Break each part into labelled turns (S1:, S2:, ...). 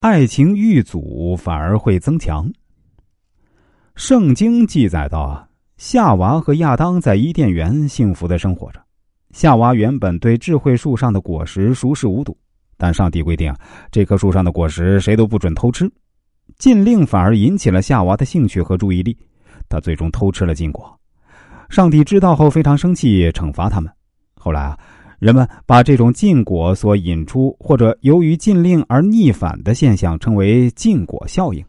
S1: 爱情遇阻反而会增强。圣经记载到啊，夏娃和亚当在伊甸园幸福的生活着。夏娃原本对智慧树上的果实熟视无睹，但上帝规定，这棵树上的果实谁都不准偷吃。禁令反而引起了夏娃的兴趣和注意力，他最终偷吃了禁果。上帝知道后非常生气，惩罚他们。后来啊。人们把这种禁果所引出或者由于禁令而逆反的现象称为禁果效应。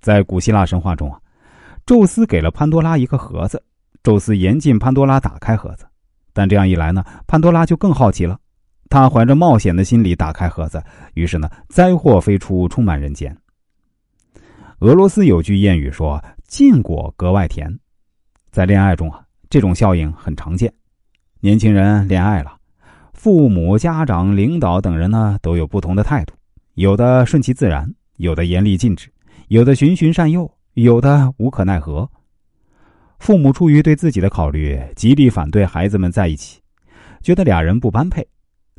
S1: 在古希腊神话中啊，宙斯给了潘多拉一个盒子，宙斯严禁潘多拉打开盒子，但这样一来呢，潘多拉就更好奇了，他怀着冒险的心理打开盒子，于是呢，灾祸飞出，充满人间。俄罗斯有句谚语说：“禁果格外甜。”在恋爱中啊，这种效应很常见。年轻人恋爱了，父母、家长、领导等人呢都有不同的态度，有的顺其自然，有的严厉禁止，有的循循善诱，有的无可奈何。父母出于对自己的考虑，极力反对孩子们在一起，觉得俩人不般配，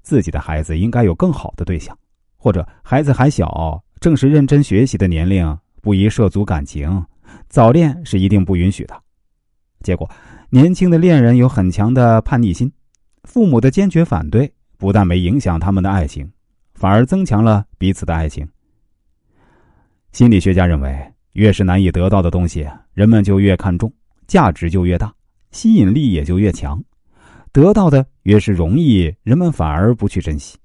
S1: 自己的孩子应该有更好的对象，或者孩子还小，正是认真学习的年龄，不宜涉足感情，早恋是一定不允许的。结果。年轻的恋人有很强的叛逆心，父母的坚决反对不但没影响他们的爱情，反而增强了彼此的爱情。心理学家认为，越是难以得到的东西，人们就越看重，价值就越大，吸引力也就越强。得到的越是容易，人们反而不去珍惜。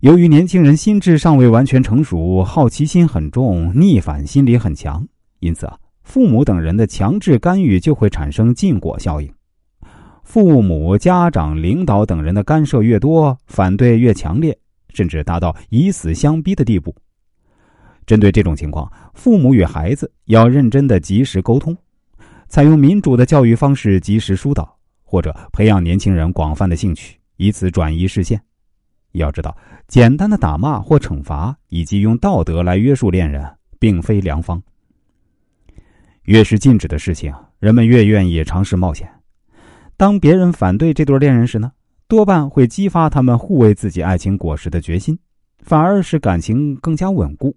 S1: 由于年轻人心智尚未完全成熟，好奇心很重，逆反心理很强，因此啊。父母等人的强制干预就会产生禁果效应，父母、家长、领导等人的干涉越多，反对越强烈，甚至达到以死相逼的地步。针对这种情况，父母与孩子要认真的及时沟通，采用民主的教育方式及时疏导，或者培养年轻人广泛的兴趣，以此转移视线。要知道，简单的打骂或惩罚，以及用道德来约束恋人，并非良方。越是禁止的事情，人们越愿意尝试冒险。当别人反对这对恋人时呢，多半会激发他们护卫自己爱情果实的决心，反而使感情更加稳固。